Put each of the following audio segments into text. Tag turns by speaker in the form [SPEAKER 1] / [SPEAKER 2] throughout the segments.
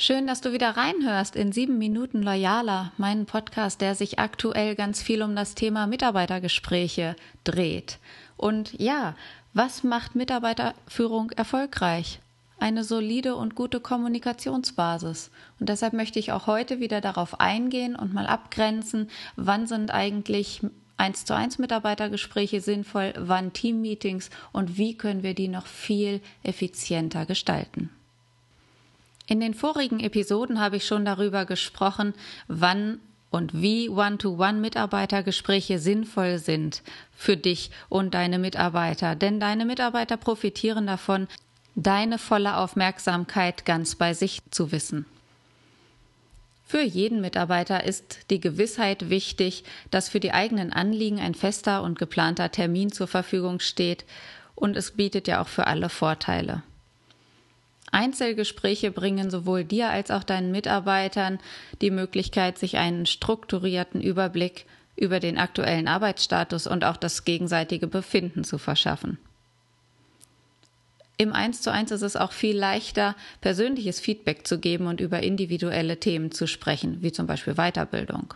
[SPEAKER 1] Schön, dass du wieder reinhörst in sieben Minuten Loyaler, meinen Podcast, der sich aktuell ganz viel um das Thema Mitarbeitergespräche dreht. Und ja, was macht Mitarbeiterführung erfolgreich? Eine solide und gute Kommunikationsbasis. Und deshalb möchte ich auch heute wieder darauf eingehen und mal abgrenzen, wann sind eigentlich eins zu eins Mitarbeitergespräche sinnvoll, wann Teammeetings und wie können wir die noch viel effizienter gestalten. In den vorigen Episoden habe ich schon darüber gesprochen, wann und wie One-to-One-Mitarbeitergespräche sinnvoll sind für dich und deine Mitarbeiter. Denn deine Mitarbeiter profitieren davon, deine volle Aufmerksamkeit ganz bei sich zu wissen. Für jeden Mitarbeiter ist die Gewissheit wichtig, dass für die eigenen Anliegen ein fester und geplanter Termin zur Verfügung steht und es bietet ja auch für alle Vorteile. Einzelgespräche bringen sowohl dir als auch deinen Mitarbeitern die Möglichkeit, sich einen strukturierten Überblick über den aktuellen Arbeitsstatus und auch das gegenseitige Befinden zu verschaffen. Im 1 zu 1 ist es auch viel leichter, persönliches Feedback zu geben und über individuelle Themen zu sprechen, wie zum Beispiel Weiterbildung.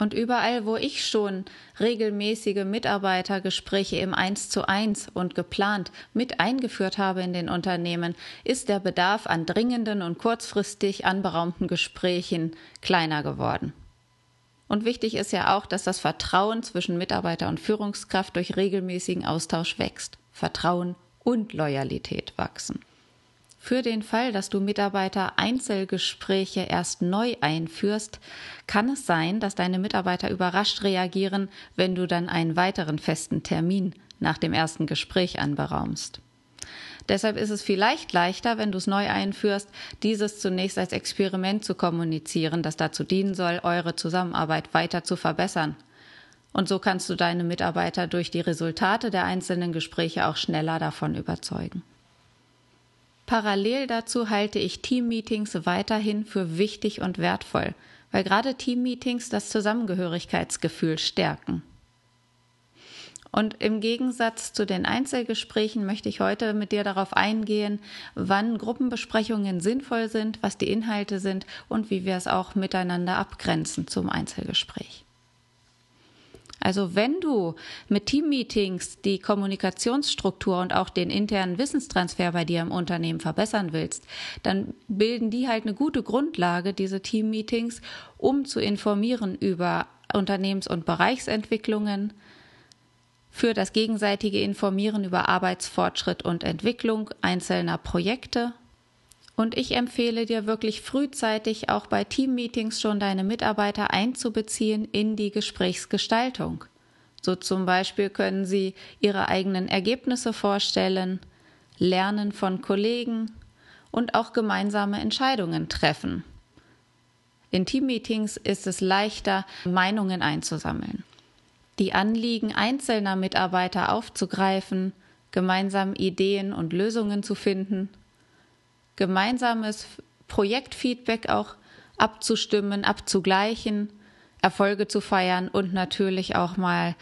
[SPEAKER 1] Und überall, wo ich schon regelmäßige Mitarbeitergespräche im Eins zu eins und geplant mit eingeführt habe in den Unternehmen, ist der Bedarf an dringenden und kurzfristig anberaumten Gesprächen kleiner geworden. Und wichtig ist ja auch, dass das Vertrauen zwischen Mitarbeiter und Führungskraft durch regelmäßigen Austausch wächst. Vertrauen und Loyalität wachsen. Für den Fall, dass du Mitarbeiter Einzelgespräche erst neu einführst, kann es sein, dass deine Mitarbeiter überrascht reagieren, wenn du dann einen weiteren festen Termin nach dem ersten Gespräch anberaumst. Deshalb ist es vielleicht leichter, wenn du es neu einführst, dieses zunächst als Experiment zu kommunizieren, das dazu dienen soll, eure Zusammenarbeit weiter zu verbessern. Und so kannst du deine Mitarbeiter durch die Resultate der einzelnen Gespräche auch schneller davon überzeugen. Parallel dazu halte ich Teammeetings weiterhin für wichtig und wertvoll, weil gerade Teammeetings das Zusammengehörigkeitsgefühl stärken. Und im Gegensatz zu den Einzelgesprächen möchte ich heute mit dir darauf eingehen, wann Gruppenbesprechungen sinnvoll sind, was die Inhalte sind und wie wir es auch miteinander abgrenzen zum Einzelgespräch. Also wenn du mit Teammeetings die Kommunikationsstruktur und auch den internen Wissenstransfer bei dir im Unternehmen verbessern willst, dann bilden die halt eine gute Grundlage, diese Teammeetings, um zu informieren über Unternehmens- und Bereichsentwicklungen, für das gegenseitige Informieren über Arbeitsfortschritt und Entwicklung einzelner Projekte und ich empfehle dir wirklich frühzeitig auch bei Teammeetings schon deine Mitarbeiter einzubeziehen in die Gesprächsgestaltung. So zum Beispiel können sie ihre eigenen Ergebnisse vorstellen, lernen von Kollegen und auch gemeinsame Entscheidungen treffen. In Teammeetings ist es leichter, Meinungen einzusammeln, die Anliegen einzelner Mitarbeiter aufzugreifen, gemeinsam Ideen und Lösungen zu finden gemeinsames Projektfeedback auch abzustimmen, abzugleichen, Erfolge zu feiern und natürlich auch mal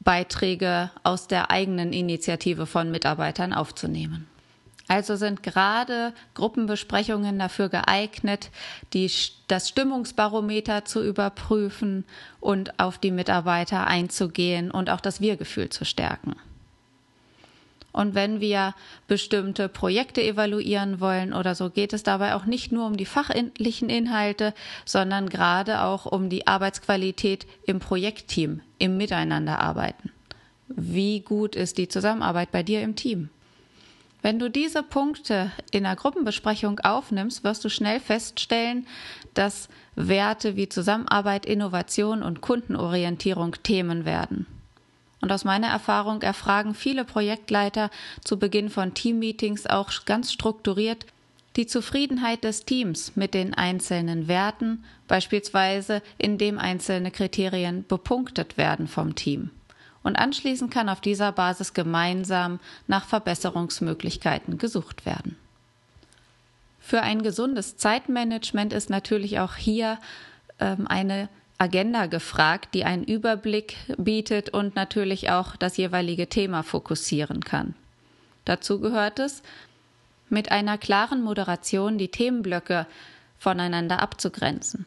[SPEAKER 1] Beiträge aus der eigenen Initiative von Mitarbeitern aufzunehmen. Also sind gerade Gruppenbesprechungen dafür geeignet, die, das Stimmungsbarometer zu überprüfen und auf die Mitarbeiter einzugehen und auch das Wir-Gefühl zu stärken. Und wenn wir bestimmte Projekte evaluieren wollen oder so, geht es dabei auch nicht nur um die fachlichen Inhalte, sondern gerade auch um die Arbeitsqualität im Projektteam, im Miteinanderarbeiten. Wie gut ist die Zusammenarbeit bei dir im Team? Wenn du diese Punkte in der Gruppenbesprechung aufnimmst, wirst du schnell feststellen, dass Werte wie Zusammenarbeit, Innovation und Kundenorientierung Themen werden. Und aus meiner Erfahrung erfragen viele Projektleiter zu Beginn von Teammeetings auch ganz strukturiert die Zufriedenheit des Teams mit den einzelnen Werten, beispielsweise indem einzelne Kriterien bepunktet werden vom Team. Und anschließend kann auf dieser Basis gemeinsam nach Verbesserungsmöglichkeiten gesucht werden. Für ein gesundes Zeitmanagement ist natürlich auch hier ähm, eine Agenda gefragt, die einen Überblick bietet und natürlich auch das jeweilige Thema fokussieren kann. Dazu gehört es, Mit einer klaren Moderation die Themenblöcke voneinander abzugrenzen.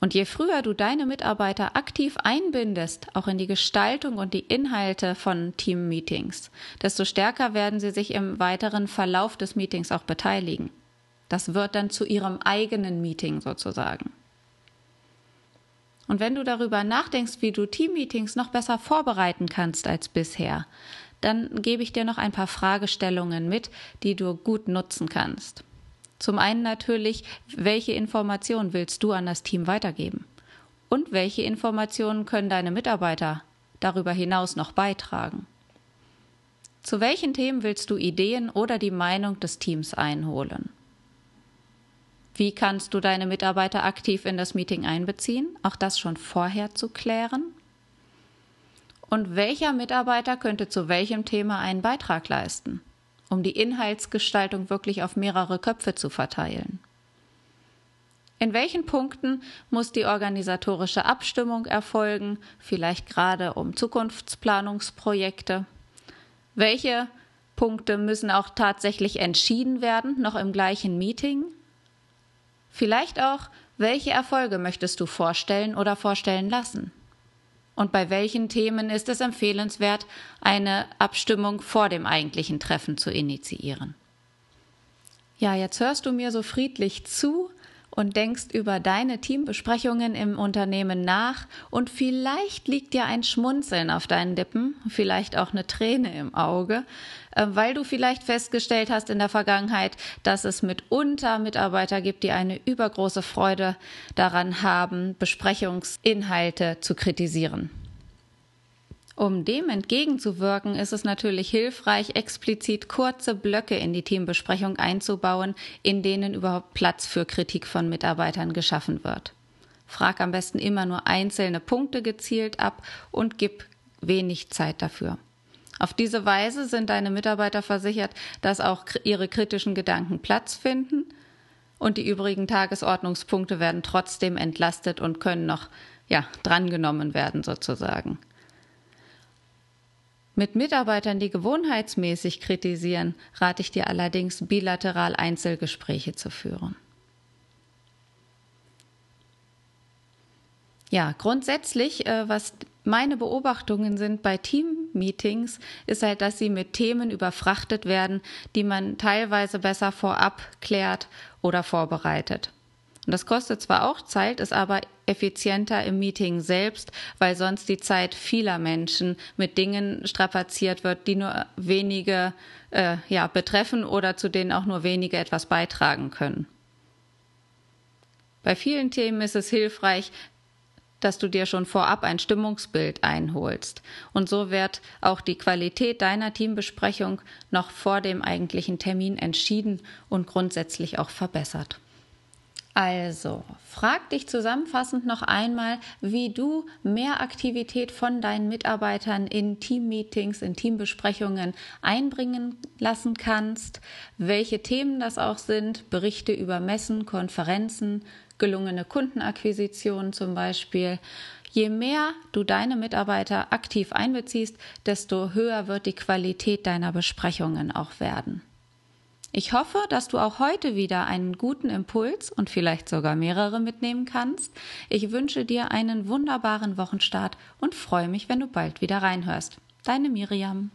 [SPEAKER 1] Und je früher du deine Mitarbeiter aktiv einbindest, auch in die Gestaltung und die Inhalte von Team-Meetings, desto stärker werden sie sich im weiteren Verlauf des Meetings auch beteiligen. Das wird dann zu ihrem eigenen Meeting sozusagen. Und wenn du darüber nachdenkst, wie du Team-Meetings noch besser vorbereiten kannst als bisher, dann gebe ich dir noch ein paar Fragestellungen mit, die du gut nutzen kannst. Zum einen natürlich, welche Informationen willst du an das Team weitergeben? Und welche Informationen können deine Mitarbeiter darüber hinaus noch beitragen? Zu welchen Themen willst du Ideen oder die Meinung des Teams einholen? Wie kannst du deine Mitarbeiter aktiv in das Meeting einbeziehen? Auch das schon vorher zu klären. Und welcher Mitarbeiter könnte zu welchem Thema einen Beitrag leisten? um die Inhaltsgestaltung wirklich auf mehrere Köpfe zu verteilen. In welchen Punkten muss die organisatorische Abstimmung erfolgen, vielleicht gerade um Zukunftsplanungsprojekte? Welche Punkte müssen auch tatsächlich entschieden werden, noch im gleichen Meeting? Vielleicht auch, welche Erfolge möchtest du vorstellen oder vorstellen lassen? und bei welchen Themen ist es empfehlenswert, eine Abstimmung vor dem eigentlichen Treffen zu initiieren. Ja, jetzt hörst du mir so friedlich zu und denkst über deine Teambesprechungen im Unternehmen nach und vielleicht liegt dir ein Schmunzeln auf deinen Lippen, vielleicht auch eine Träne im Auge, äh, weil du vielleicht festgestellt hast in der Vergangenheit, dass es mitunter Mitarbeiter gibt, die eine übergroße Freude daran haben, Besprechungsinhalte zu kritisieren. Um dem entgegenzuwirken, ist es natürlich hilfreich, explizit kurze Blöcke in die Teambesprechung einzubauen, in denen überhaupt Platz für Kritik von Mitarbeitern geschaffen wird. Frag am besten immer nur einzelne Punkte gezielt ab und gib wenig Zeit dafür. Auf diese Weise sind deine Mitarbeiter versichert, dass auch ihre kritischen Gedanken Platz finden und die übrigen Tagesordnungspunkte werden trotzdem entlastet und können noch ja, drangenommen werden sozusagen. Mit Mitarbeitern, die gewohnheitsmäßig kritisieren, rate ich dir allerdings, bilateral Einzelgespräche zu führen. Ja, grundsätzlich, äh, was meine Beobachtungen sind bei Team-Meetings, ist halt, dass sie mit Themen überfrachtet werden, die man teilweise besser vorab klärt oder vorbereitet. Und das kostet zwar auch Zeit, ist aber effizienter im Meeting selbst, weil sonst die Zeit vieler Menschen mit Dingen strapaziert wird, die nur wenige äh, ja, betreffen oder zu denen auch nur wenige etwas beitragen können. Bei vielen Themen ist es hilfreich, dass du dir schon vorab ein Stimmungsbild einholst. Und so wird auch die Qualität deiner Teambesprechung noch vor dem eigentlichen Termin entschieden und grundsätzlich auch verbessert. Also, frag dich zusammenfassend noch einmal, wie du mehr Aktivität von deinen Mitarbeitern in Teammeetings, in Teambesprechungen einbringen lassen kannst, welche Themen das auch sind, Berichte über Messen, Konferenzen, gelungene Kundenakquisition zum Beispiel. Je mehr du deine Mitarbeiter aktiv einbeziehst, desto höher wird die Qualität deiner Besprechungen auch werden. Ich hoffe, dass du auch heute wieder einen guten Impuls und vielleicht sogar mehrere mitnehmen kannst. Ich wünsche dir einen wunderbaren Wochenstart und freue mich, wenn du bald wieder reinhörst. Deine Miriam.